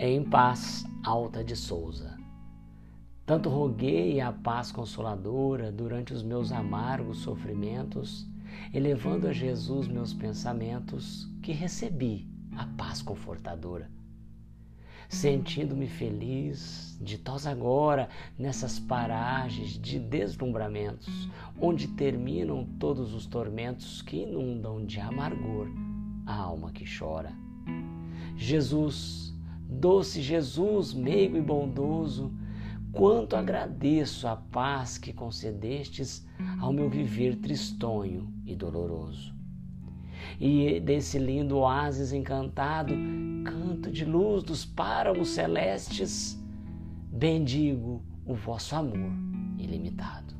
Em paz, Alta de Souza. Tanto roguei a paz consoladora durante os meus amargos sofrimentos, elevando a Jesus meus pensamentos, que recebi a paz confortadora. Sentindo-me feliz, ditosa agora, nessas paragens de deslumbramentos, onde terminam todos os tormentos que inundam de amargor a alma que chora. Jesus, Doce Jesus, meigo e bondoso, quanto agradeço a paz que concedestes ao meu viver tristonho e doloroso. E desse lindo oásis encantado, canto de luz dos páramos celestes, bendigo o vosso amor ilimitado.